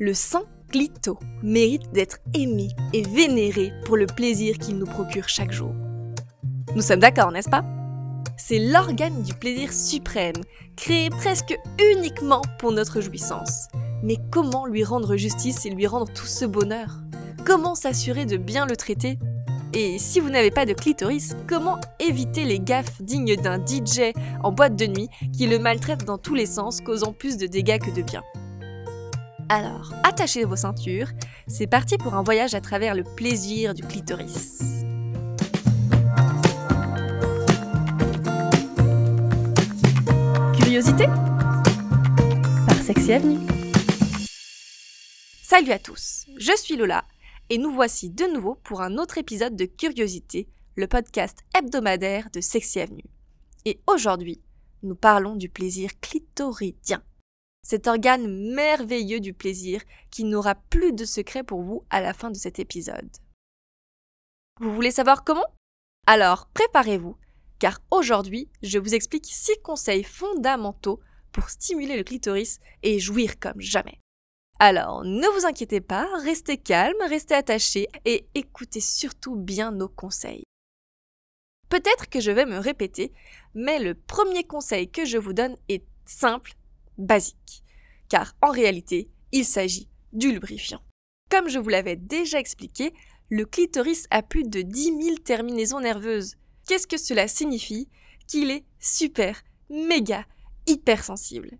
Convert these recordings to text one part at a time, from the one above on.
Le saint clito mérite d'être aimé et vénéré pour le plaisir qu'il nous procure chaque jour. Nous sommes d'accord, n'est-ce pas? C'est l'organe du plaisir suprême, créé presque uniquement pour notre jouissance. Mais comment lui rendre justice et lui rendre tout ce bonheur? Comment s'assurer de bien le traiter? Et si vous n'avez pas de clitoris, comment éviter les gaffes dignes d'un DJ en boîte de nuit qui le maltraite dans tous les sens, causant plus de dégâts que de bien Alors, attachez vos ceintures, c'est parti pour un voyage à travers le plaisir du clitoris. Curiosité? Par Sexy Avenue. Salut à tous, je suis Lola et nous voici de nouveau pour un autre épisode de Curiosité, le podcast hebdomadaire de Sexy Avenue. Et aujourd'hui, nous parlons du plaisir clitoridien. Cet organe merveilleux du plaisir qui n'aura plus de secret pour vous à la fin de cet épisode. Vous voulez savoir comment? Alors préparez-vous, car aujourd'hui, je vous explique 6 conseils fondamentaux pour stimuler le clitoris et jouir comme jamais. Alors, ne vous inquiétez pas, restez calme, restez attaché et écoutez surtout bien nos conseils. Peut-être que je vais me répéter, mais le premier conseil que je vous donne est simple, basique. Car en réalité, il s'agit du lubrifiant. Comme je vous l'avais déjà expliqué, le clitoris a plus de 10 000 terminaisons nerveuses. Qu'est-ce que cela signifie? Qu'il est super, méga, hypersensible.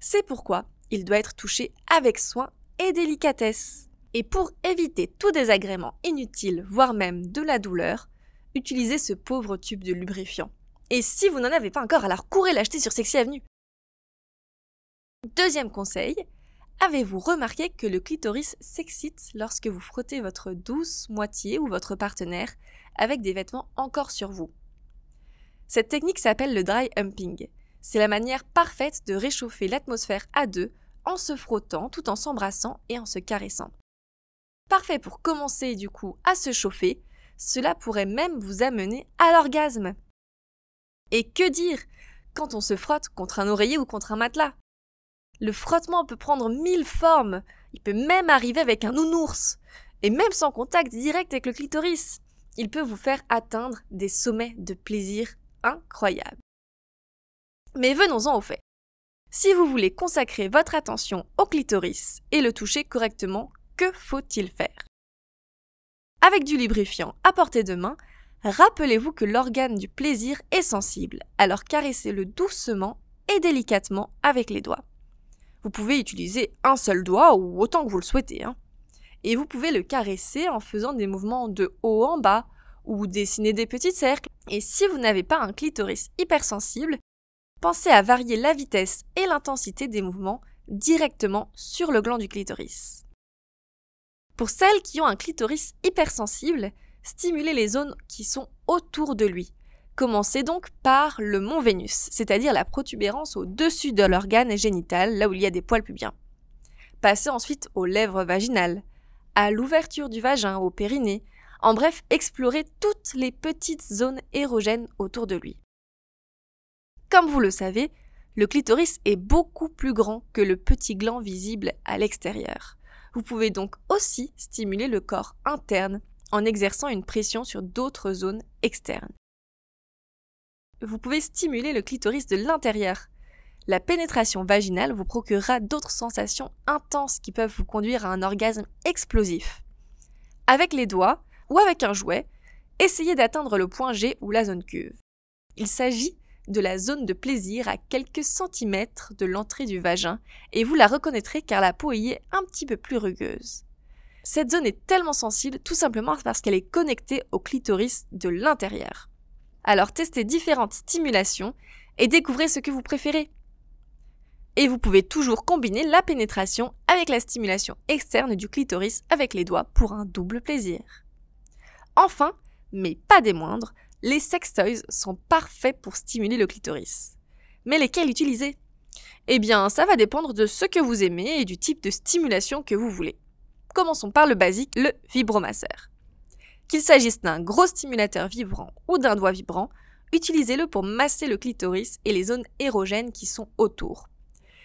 C'est pourquoi il doit être touché avec soin et délicatesse. Et pour éviter tout désagrément inutile, voire même de la douleur, utilisez ce pauvre tube de lubrifiant. Et si vous n'en avez pas encore, alors courez l'acheter sur Sexy Avenue. Deuxième conseil, avez-vous remarqué que le clitoris s'excite lorsque vous frottez votre douce moitié ou votre partenaire avec des vêtements encore sur vous? Cette technique s'appelle le dry humping. C'est la manière parfaite de réchauffer l'atmosphère à deux en se frottant tout en s'embrassant et en se caressant. Parfait pour commencer du coup à se chauffer, cela pourrait même vous amener à l'orgasme. Et que dire quand on se frotte contre un oreiller ou contre un matelas? Le frottement peut prendre mille formes, il peut même arriver avec un nounours, et même sans contact direct avec le clitoris. Il peut vous faire atteindre des sommets de plaisir incroyables. Mais venons-en au fait. Si vous voulez consacrer votre attention au clitoris et le toucher correctement, que faut-il faire? Avec du lubrifiant à portée de main, rappelez-vous que l'organe du plaisir est sensible, alors caressez-le doucement et délicatement avec les doigts. Vous pouvez utiliser un seul doigt ou autant que vous le souhaitez. Hein. Et vous pouvez le caresser en faisant des mouvements de haut en bas ou dessiner des petits cercles. Et si vous n'avez pas un clitoris hypersensible, pensez à varier la vitesse et l'intensité des mouvements directement sur le gland du clitoris. Pour celles qui ont un clitoris hypersensible, stimulez les zones qui sont autour de lui. Commencez donc par le mont Vénus, c'est-à-dire la protubérance au-dessus de l'organe génital, là où il y a des poils pubiens. Passez ensuite aux lèvres vaginales, à l'ouverture du vagin, au périnée, en bref, explorez toutes les petites zones érogènes autour de lui. Comme vous le savez, le clitoris est beaucoup plus grand que le petit gland visible à l'extérieur. Vous pouvez donc aussi stimuler le corps interne en exerçant une pression sur d'autres zones externes. Vous pouvez stimuler le clitoris de l'intérieur. La pénétration vaginale vous procurera d'autres sensations intenses qui peuvent vous conduire à un orgasme explosif. Avec les doigts ou avec un jouet, essayez d'atteindre le point G ou la zone cuve. Il s'agit de la zone de plaisir à quelques centimètres de l'entrée du vagin et vous la reconnaîtrez car la peau y est un petit peu plus rugueuse. Cette zone est tellement sensible tout simplement parce qu'elle est connectée au clitoris de l'intérieur. Alors testez différentes stimulations et découvrez ce que vous préférez. Et vous pouvez toujours combiner la pénétration avec la stimulation externe du clitoris avec les doigts pour un double plaisir. Enfin, mais pas des moindres, les sextoys sont parfaits pour stimuler le clitoris. Mais lesquels utiliser? Eh bien, ça va dépendre de ce que vous aimez et du type de stimulation que vous voulez. Commençons par le basique, le vibromasseur. Qu'il s'agisse d'un gros stimulateur vibrant ou d'un doigt vibrant, utilisez-le pour masser le clitoris et les zones érogènes qui sont autour.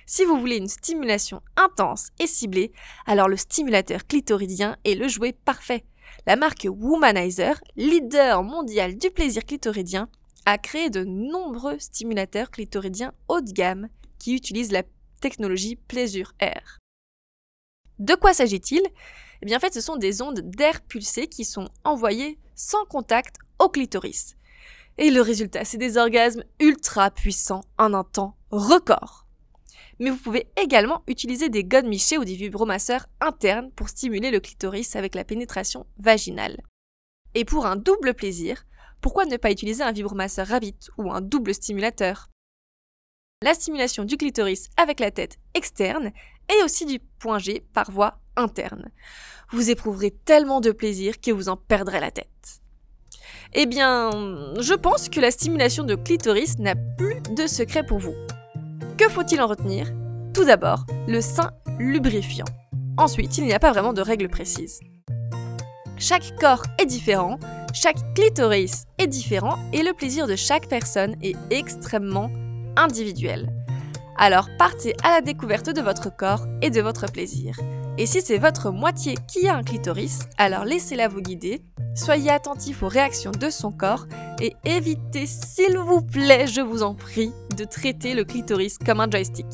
Si vous voulez une stimulation intense et ciblée, alors le stimulateur clitoridien est le jouet parfait. La marque Womanizer, leader mondial du plaisir clitoridien, a créé de nombreux stimulateurs clitoridiens haut de gamme qui utilisent la technologie Pleasure Air. De quoi s'agit-il? Eh bien en fait ce sont des ondes d'air pulsé qui sont envoyées sans contact au clitoris. Et le résultat c'est des orgasmes ultra puissants en un temps record. Mais vous pouvez également utiliser des godes michés ou des vibromasseurs internes pour stimuler le clitoris avec la pénétration vaginale. Et pour un double plaisir, pourquoi ne pas utiliser un vibromasseur Rabbit ou un double stimulateur? La stimulation du clitoris avec la tête externe et aussi du point G par voie interne. Vous éprouverez tellement de plaisir que vous en perdrez la tête. Eh bien, je pense que la stimulation de clitoris n'a plus de secret pour vous. Que faut-il en retenir? Tout d'abord, le sein lubrifiant. Ensuite, il n'y a pas vraiment de règles précises. Chaque corps est différent, chaque clitoris est différent et le plaisir de chaque personne est extrêmement individuel. Alors partez à la découverte de votre corps et de votre plaisir. Et si c'est votre moitié qui a un clitoris, alors laissez-la vous guider, soyez attentif aux réactions de son corps et évitez, s'il vous plaît, je vous en prie, de traiter le clitoris comme un joystick.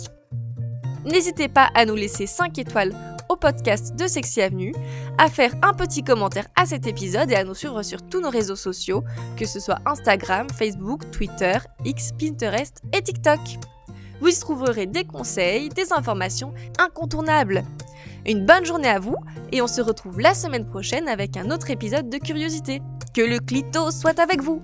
N'hésitez pas à nous laisser 5 étoiles au podcast de Sexy Avenue, à faire un petit commentaire à cet épisode et à nous suivre sur tous nos réseaux sociaux, que ce soit Instagram, Facebook, Twitter, X, Pinterest et TikTok. Vous y trouverez des conseils, des informations incontournables. Une bonne journée à vous et on se retrouve la semaine prochaine avec un autre épisode de Curiosité. Que le clito soit avec vous